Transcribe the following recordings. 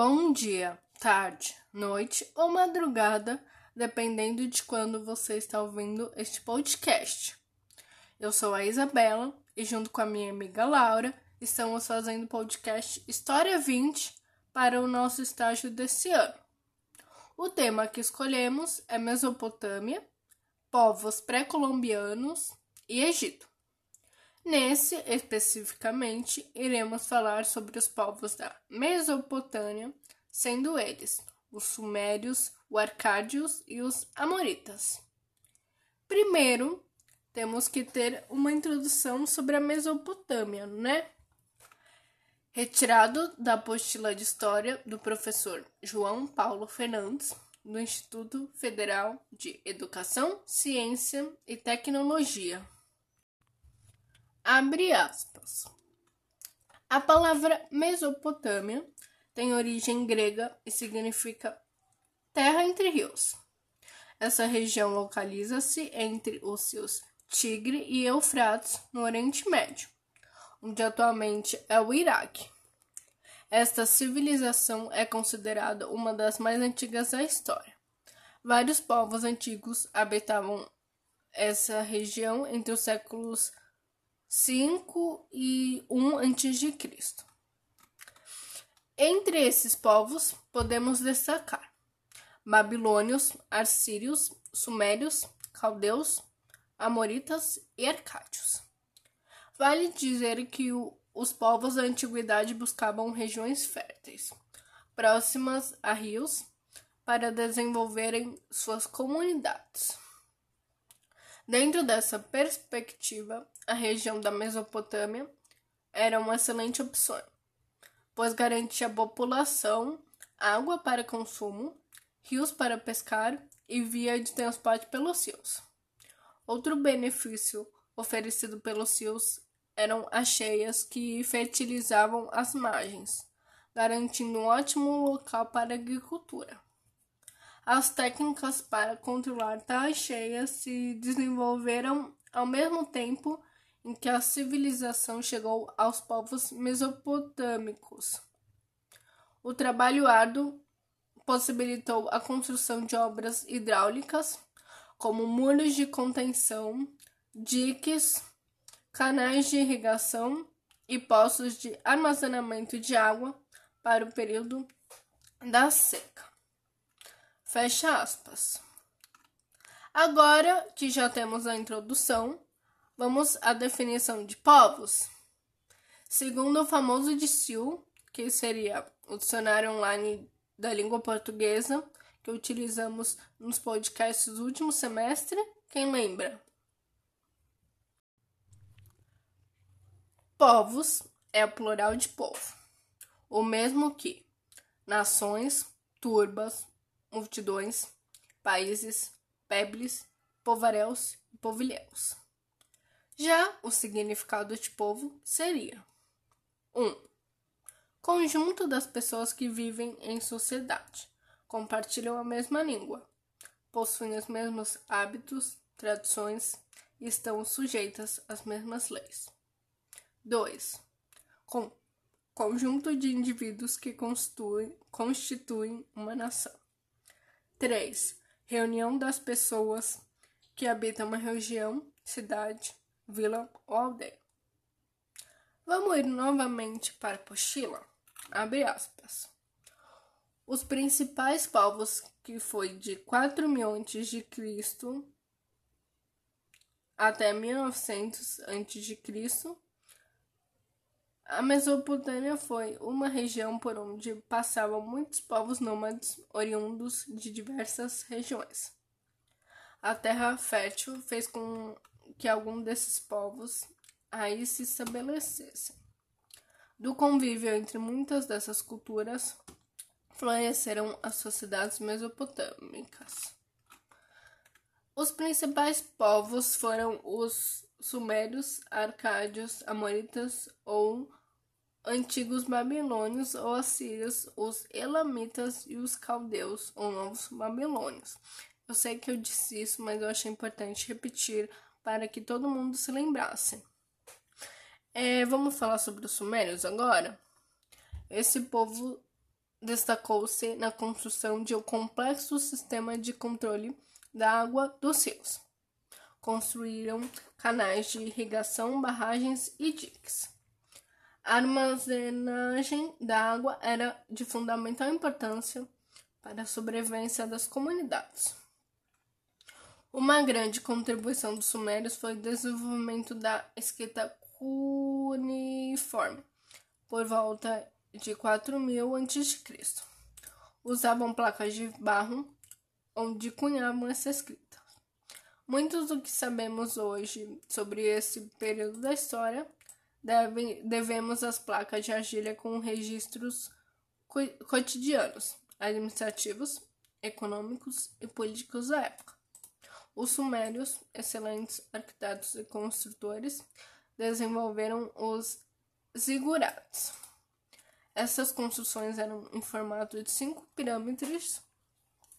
Bom dia, tarde, noite ou madrugada, dependendo de quando você está ouvindo este podcast. Eu sou a Isabela e, junto com a minha amiga Laura, estamos fazendo o podcast História 20 para o nosso estágio desse ano. O tema que escolhemos é Mesopotâmia, povos pré-colombianos e Egito. Nesse, especificamente, iremos falar sobre os povos da Mesopotâmia, sendo eles os Sumérios, os Arcádios e os Amoritas. Primeiro, temos que ter uma introdução sobre a Mesopotâmia, né? Retirado da apostila de História do professor João Paulo Fernandes, do Instituto Federal de Educação, Ciência e Tecnologia. Abre aspas. A palavra Mesopotâmia tem origem grega e significa terra entre rios. Essa região localiza-se entre os rios Tigre e Eufrates, no Oriente Médio, onde atualmente é o Iraque. Esta civilização é considerada uma das mais antigas da história. Vários povos antigos habitavam essa região entre os séculos 5 e 1 a.C. Entre esses povos, podemos destacar babilônios, assírios, sumérios, caldeus, amoritas e arcádios. Vale dizer que o, os povos da antiguidade buscavam regiões férteis, próximas a rios, para desenvolverem suas comunidades. Dentro dessa perspectiva, a região da Mesopotâmia era uma excelente opção, pois garantia à população água para consumo, rios para pescar e via de transporte pelos rios. Outro benefício oferecido pelos rios eram as cheias que fertilizavam as margens, garantindo um ótimo local para a agricultura. As técnicas para controlar tais cheias se desenvolveram ao mesmo tempo em que a civilização chegou aos povos mesopotâmicos. O trabalho árduo possibilitou a construção de obras hidráulicas, como muros de contenção, diques, canais de irrigação e poços de armazenamento de água para o período da seca. Fecha aspas. Agora que já temos a introdução, vamos à definição de povos. Segundo o famoso DICIL, que seria o dicionário online da língua portuguesa, que utilizamos nos podcasts do último semestre, quem lembra? Povos é o plural de povo, o mesmo que nações, turbas, multidões, países, pebres, povaréus e povilhéus. Já o significado de povo seria 1. Um, conjunto das pessoas que vivem em sociedade, compartilham a mesma língua, possuem os mesmos hábitos, tradições e estão sujeitas às mesmas leis. 2. Com, conjunto de indivíduos que constituem, constituem uma nação. 3. Reunião das pessoas que habitam uma região, cidade, vila ou aldeia. Vamos ir novamente para a? Abre aspas. Os principais povos que foi de 4 mil a.C. até 1900 a.C. A Mesopotâmia foi uma região por onde passavam muitos povos nômades oriundos de diversas regiões. A terra fértil fez com que algum desses povos aí se estabelecessem. Do convívio entre muitas dessas culturas, floresceram as sociedades mesopotâmicas. Os principais povos foram os sumérios, arcádios, amoritas ou antigos babilônios ou assírios, os elamitas e os caldeus ou novos babilônios. Eu sei que eu disse isso, mas eu achei importante repetir para que todo mundo se lembrasse. É, vamos falar sobre os sumérios agora? Esse povo destacou-se na construção de um complexo sistema de controle da água dos rios. Construíram canais de irrigação, barragens e diques. A armazenagem da água era de fundamental importância para a sobrevivência das comunidades. Uma grande contribuição dos sumérios foi o desenvolvimento da escrita cuneiforme, por volta de 4000 a.C. Usavam placas de barro onde cunhavam essa escrita. Muitos do que sabemos hoje sobre esse período da história deve, devemos às placas de argila com registros cotidianos, administrativos, econômicos e políticos da época. Os sumérios, excelentes arquitetos e construtores, desenvolveram os zigurates. Essas construções eram em formato de cinco pirâmides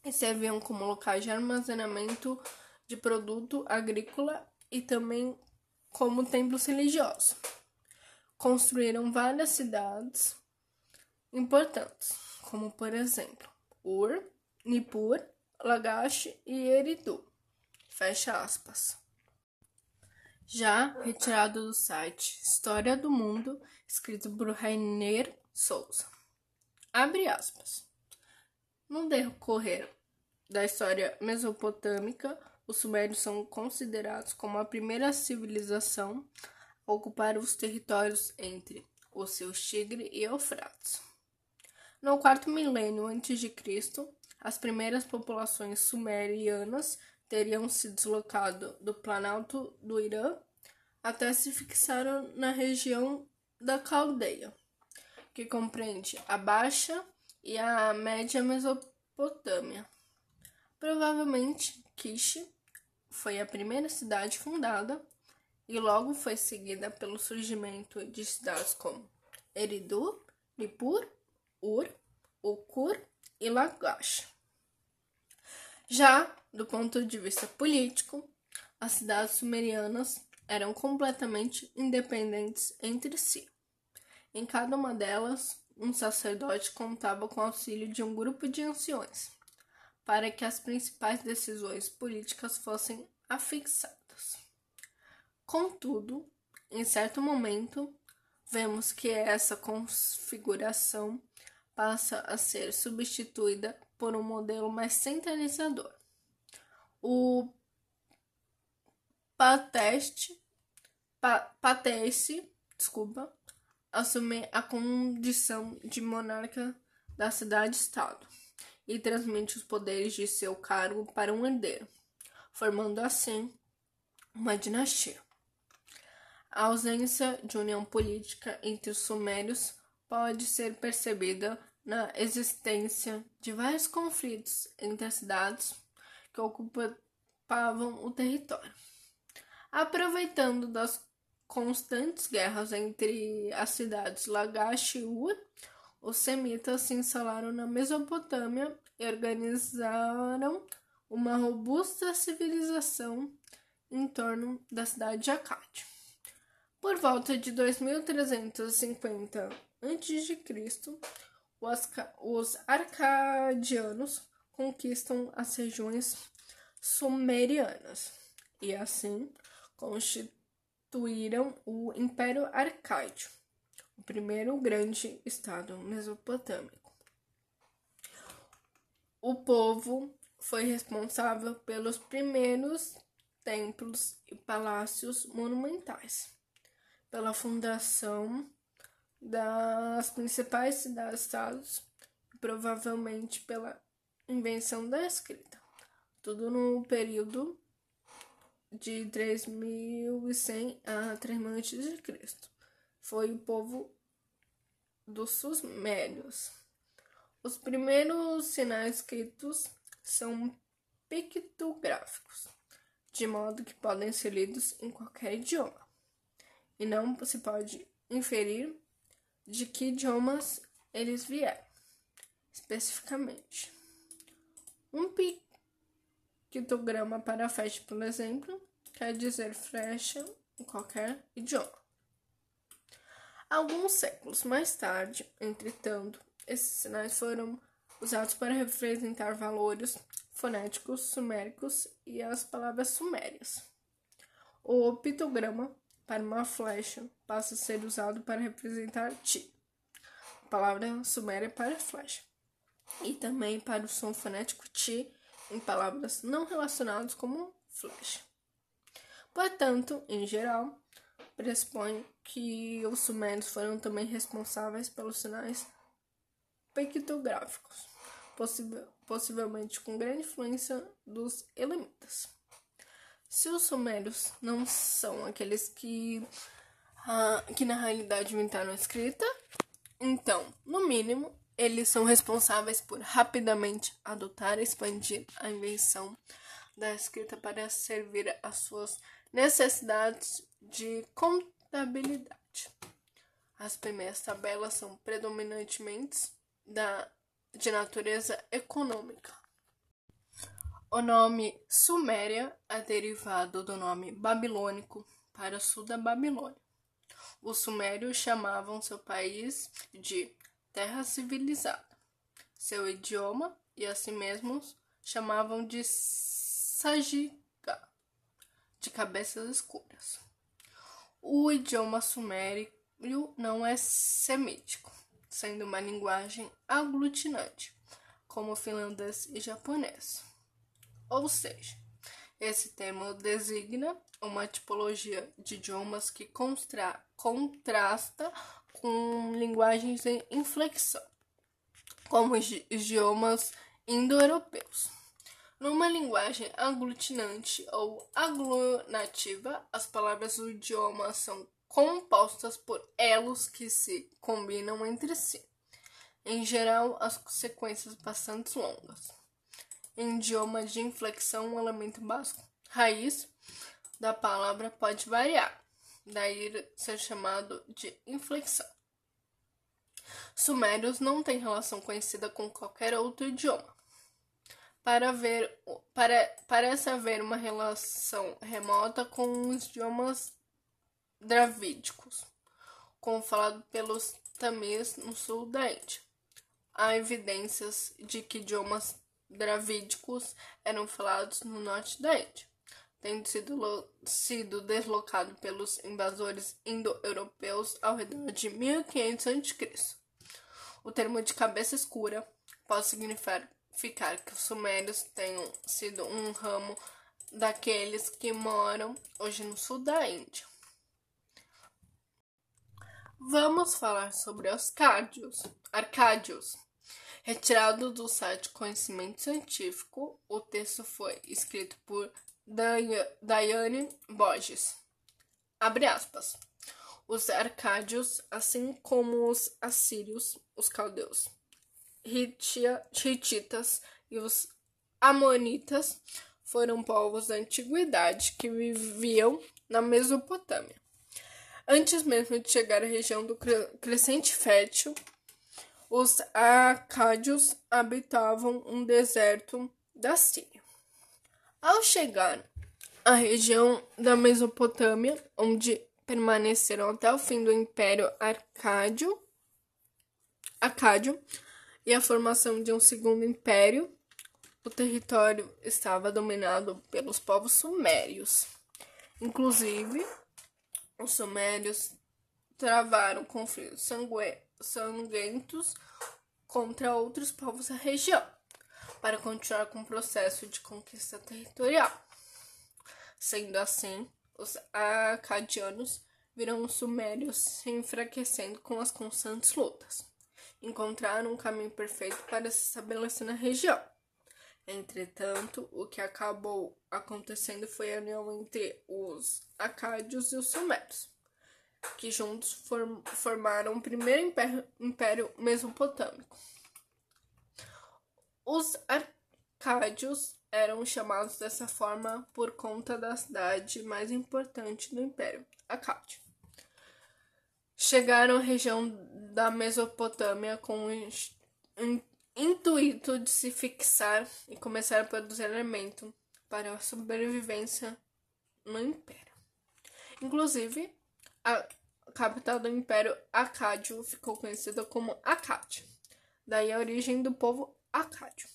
e serviam como locais de armazenamento de produto agrícola e também como templos religiosos. Construíram várias cidades importantes, como por exemplo Ur, Nippur, Lagash e Eridu. Fecha aspas. Já retirado do site História do Mundo, escrito por Rainer Souza. Abre aspas. No decorrer da história mesopotâmica, os sumérios são considerados como a primeira civilização a ocupar os territórios entre o seu Tigre e Eufrates. No quarto milênio antes de Cristo, as primeiras populações sumerianas teriam se deslocado do Planalto do Irã até se fixaram na região da Caldeia, que compreende a Baixa e a Média Mesopotâmia. Provavelmente, Kish foi a primeira cidade fundada e logo foi seguida pelo surgimento de cidades como Eridu, Nippur, Ur, Ukur e Lagash. Já do ponto de vista político, as cidades sumerianas eram completamente independentes entre si. Em cada uma delas, um sacerdote contava com o auxílio de um grupo de anciões, para que as principais decisões políticas fossem afixadas. Contudo, em certo momento, vemos que essa configuração passa a ser substituída por um modelo mais centralizador o Pateste, pa, Pateste, desculpa, assume a condição de monarca da cidade-estado e transmite os poderes de seu cargo para um herdeiro, formando assim uma dinastia. A ausência de união política entre os sumérios pode ser percebida na existência de vários conflitos entre as cidades que ocupavam o território. Aproveitando das constantes guerras entre as cidades Lagash e Ur, os semitas se instalaram na Mesopotâmia e organizaram uma robusta civilização em torno da cidade de Akkad. Por volta de 2350 a.C., os arcadianos conquistam as regiões sumerianas e assim constituíram o Império Arcádio, o primeiro grande estado mesopotâmico. O povo foi responsável pelos primeiros templos e palácios monumentais, pela fundação das principais cidades-estados provavelmente pela invenção da escrita. Tudo no período de 3100 a 3000 a.C. Foi o povo dos Sumérios. Os primeiros sinais escritos são pictográficos, de modo que podem ser lidos em qualquer idioma, e não se pode inferir de que idiomas eles vieram especificamente. Um pictograma para flecha, por exemplo, quer dizer flecha em qualquer idioma. Alguns séculos mais tarde, entretanto, Esses sinais foram usados para representar valores fonéticos suméricos e as palavras sumérias. O pictograma para uma flecha passa a ser usado para representar ti, palavra suméria para flecha, e também para o som fonético ti em palavras não relacionadas como flecha. Portanto, em geral, pressupõe que os sumérios foram também responsáveis pelos sinais pictográficos, possivelmente com grande influência dos elamitas. Se os sumérios não são aqueles que, ah, que na realidade inventaram a escrita, então, no mínimo, eles são responsáveis por rapidamente adotar e expandir a invenção da escrita para servir às suas necessidades de contabilidade. As primeiras tabelas são predominantemente da, de natureza econômica. O nome Suméria é derivado do nome babilônico para sul da Babilônia. Os sumérios chamavam seu país de terra civilizada. Seu idioma e assim mesmos chamavam de Sagiga, de cabeças escuras. O idioma sumério não é semítico, sendo uma linguagem aglutinante, como finlandês e japonês. Ou seja, esse termo designa uma tipologia de idiomas que constra, contrasta com linguagens em inflexão, como os idiomas indo-europeus. Numa linguagem aglutinante ou aglunativa, as palavras do idioma são compostas por elos que se combinam entre si. Em geral, as sequências bastante longas. Em idioma de inflexão, um elemento básico, raiz da palavra pode variar, daí ser chamado de inflexão. Sumérios não têm relação conhecida com qualquer outro idioma para ver, para, parece haver uma relação remota com os idiomas dravídicos, como falado pelos tamês no sul da Índia. Há evidências de que idiomas dravídicos eram falados no norte da Índia, tendo sido, sido deslocado pelos invasores indo-europeus ao redor de 1500 a.C. O termo de cabeça escura pode significar ficar que os sumérios tenham sido um ramo daqueles que moram hoje no sul da Índia. Vamos falar sobre os Arcádios. Arcádios. Retirado do site Conhecimento Científico, o texto foi escrito por Daiane Borges. Abre aspas. Os arcádios, assim como os assírios, os caldeus, hititas e os amonitas foram povos da antiguidade que viviam na Mesopotâmia. Antes mesmo de chegar à região do Crescente Fértil, os acádios habitavam um deserto da Síria. Ao chegar à região da Mesopotâmia, onde permaneceram até o fim do Império Arcádio, Acádio, e a formação de um segundo império, o território estava dominado pelos povos sumérios. Inclusive, os sumérios travaram conflitos sangrentos contra outros povos da região, para continuar com o processo de conquista territorial. Sendo assim, os acadianos viram os sumérios se enfraquecendo com as constantes lutas encontraram um caminho perfeito para se estabelecer na região. Entretanto, o que acabou acontecendo foi a união entre os acádios e os sumérios, que juntos form formaram o primeiro império mesopotâmico. Os arcádios eram chamados dessa forma por conta da cidade mais importante do império, Acádio chegaram à região da Mesopotâmia com o intuito de se fixar e começar a produzir alimento para a sobrevivência no Império. Inclusive, a capital do Império Acádio ficou conhecida como Acádia. daí a origem do povo acádio.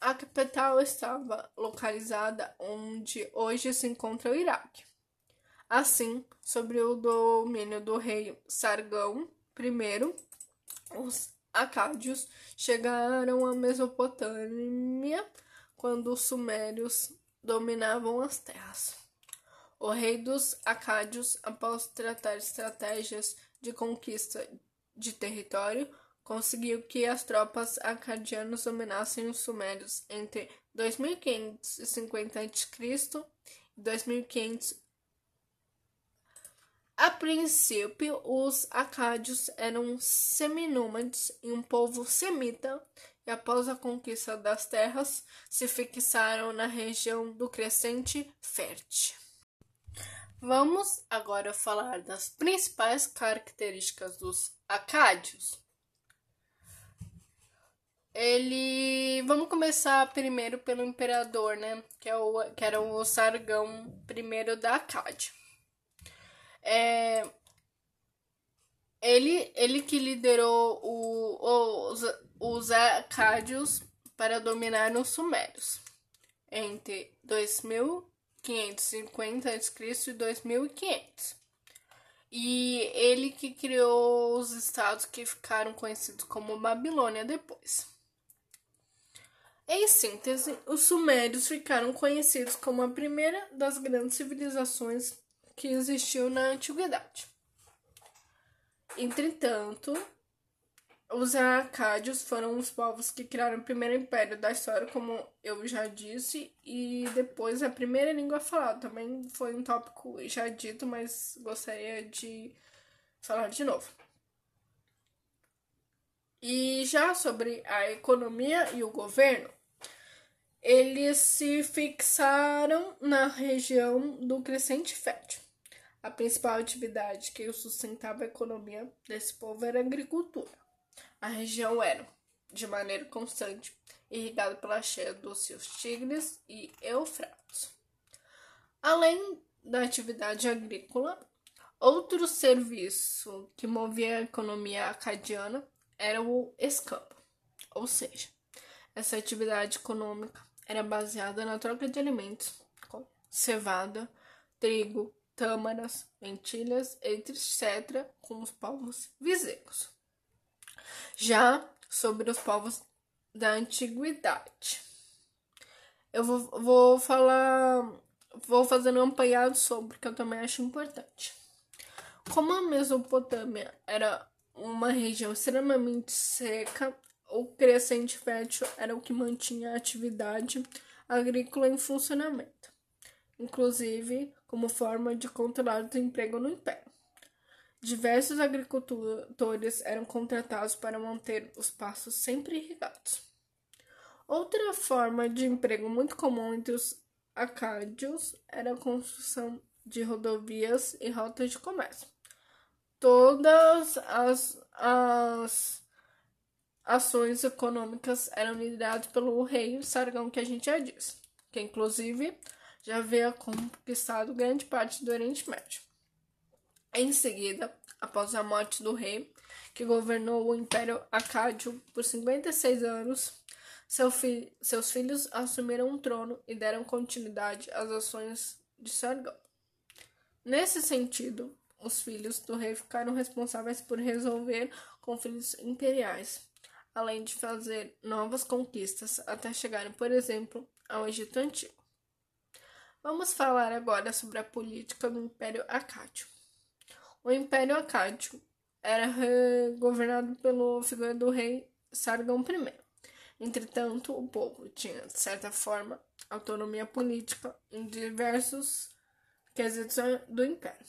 A capital estava localizada onde hoje se encontra o Iraque. Assim, sob o domínio do rei Sargão I, os acádios chegaram à Mesopotâmia quando os sumérios dominavam as terras. O rei dos acádios, após tratar estratégias de conquista de território, conseguiu que as tropas acadianas dominassem os sumérios entre 2550 a.C. e 2500 a princípio, os acádios eram seminômades e um povo semita, e após a conquista das terras, se fixaram na região do Crescente Fértil. Vamos agora falar das principais características dos acádios. Ele. Vamos começar primeiro pelo imperador, né? Que, é o, que era o Sargão I da Acádia. É, ele, ele que liderou o, os, os acádios para dominar os sumérios entre 2550 a.C. e 2500. E ele que criou os estados que ficaram conhecidos como Babilônia depois. Em síntese, os sumérios ficaram conhecidos como a primeira das grandes civilizações que existiu na antiguidade. Entretanto, os acádios foram os povos que criaram o primeiro império da história, como eu já disse, e depois a primeira língua falada. Também foi um tópico já dito, mas gostaria de falar de novo. E já sobre a economia e o governo, eles se fixaram na região do Crescente Fértil. A principal atividade que sustentava a economia desse povo era a agricultura. A região era, de maneira constante, irrigada pela cheia dos seus Tigres e Eufrates. Além da atividade agrícola, outro serviço que movia a economia acadiana era o escampo, ou seja, essa atividade econômica era baseada na troca de alimentos, cevada, trigo, tâmaras, lentilhas, etc., com os povos vizinhos. Já sobre os povos da antiguidade, eu vou, vou falar, vou fazendo um apanhado sobre, que eu também acho importante. Como a Mesopotâmia era uma região extremamente seca o crescente fértil era o que mantinha a atividade agrícola em funcionamento, inclusive como forma de controlar o desemprego no império. Diversos agricultores eram contratados para manter os pastos sempre irrigados. Outra forma de emprego muito comum entre os acádios era a construção de rodovias e rotas de comércio. Todas as, as ações econômicas eram lideradas pelo rei Sargão, que a gente já disse, que inclusive já havia conquistado grande parte do Oriente Médio. Em seguida, após a morte do rei, que governou o Império Acádio por 56 anos, seu fi seus filhos assumiram o trono e deram continuidade às ações de Sargão. Nesse sentido, os filhos do rei ficaram responsáveis por resolver conflitos imperiais além de fazer novas conquistas até chegarem, por exemplo, ao Egito Antigo. Vamos falar agora sobre a política do Império Acádio. O Império Acádio era governado pelo figura do rei Sargão I. Entretanto, o povo tinha, de certa forma, autonomia política em diversos quesitos do império.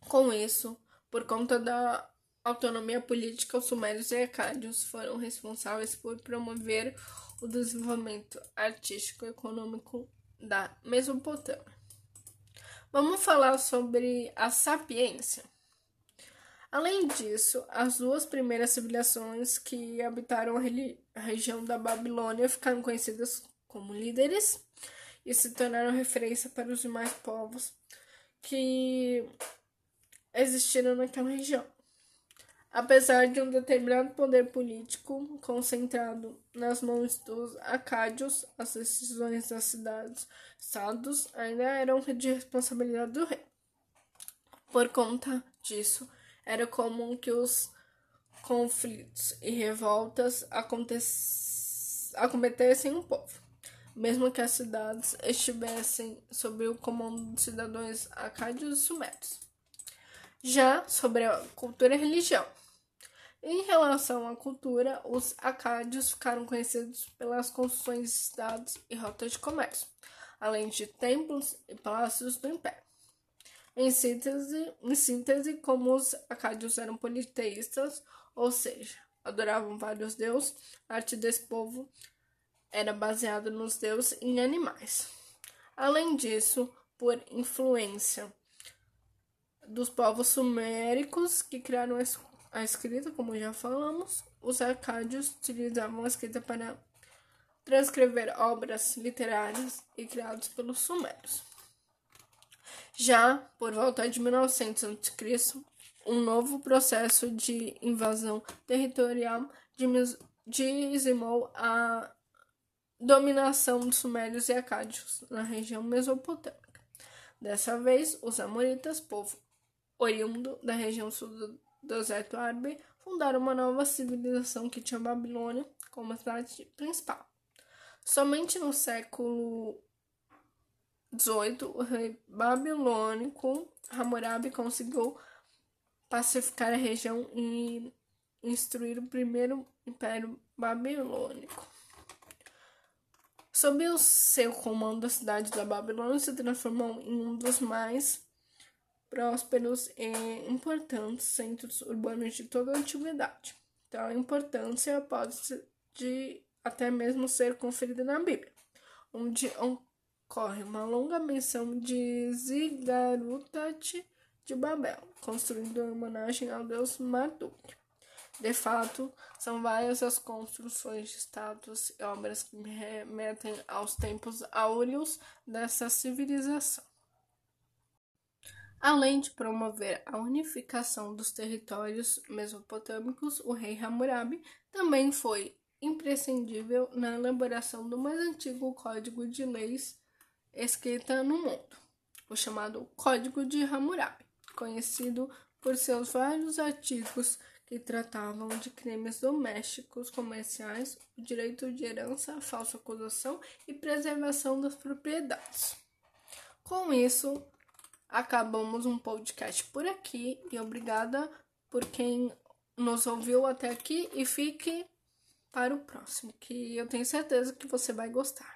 Com isso, por conta da autonomia política, os sumérios e acádios foram responsáveis por promover o desenvolvimento artístico e econômico da Mesopotâmia. Vamos falar sobre a sapiência. Além disso, as duas primeiras civilizações que habitaram a, região da Babilônia ficaram conhecidas como líderes e se tornaram referência para os demais povos que existiram naquela região. Apesar de um determinado poder político concentrado nas mãos dos acádios, as decisões das cidades estados ainda eram de responsabilidade do rei. Por conta disso, era comum que os conflitos e revoltas acometessem o povo, mesmo que as cidades estivessem sob o comando de cidadãos acádios e sumérios. Já sobre a cultura e religião, em relação à cultura, os acádios ficaram conhecidos pelas construções de estados e rotas de comércio, além de templos e palácios do império. Em síntese, em síntese, como os acádios eram politeístas, ou seja, adoravam vários deuses, a arte desse povo era baseada nos deuses e em animais. Além disso, por influência dos povos suméricos que criaram a escrita, como já falamos, os arcádios utilizavam a escrita para transcrever obras literárias e criadas pelos sumérios. Já por volta de 1900 a.C., um novo processo de invasão territorial dizimou a dominação dos sumérios e acádios na região mesopotâmica. Dessa vez, os amoritas, povo oriundo da região sul deserto árabe, fundaram uma nova civilização que tinha Babilônia como cidade principal. Somente no século XVIII, o rei babilônico Hammurabi conseguiu pacificar a região e instruir o primeiro império babilônico. Sob o seu comando, a cidade da Babilônia se transformou em um dos mais prósperos e importantes centros urbanos de toda a antiguidade. Então, importância pode de até mesmo ser conferida na Bíblia, onde ocorre uma longa menção de Zigarutat de Babel, construindo uma homenagem ao deus Marduk. De fato, são várias as construções de estátuas e obras que remetem aos tempos áureos dessa civilização. Além de promover a unificação dos territórios mesopotâmicos, o rei Hammurabi também foi imprescindível na elaboração do mais antigo código de leis escrita no mundo, o chamado Código de Hammurabi, conhecido por seus vários artigos que tratavam de crimes domésticos, comerciais, o direito de herança, falsa acusação e preservação das propriedades. Com isso, acabamos um podcast por aqui e obrigada por quem nos ouviu até aqui e fique para o próximo, que eu tenho certeza que você vai gostar.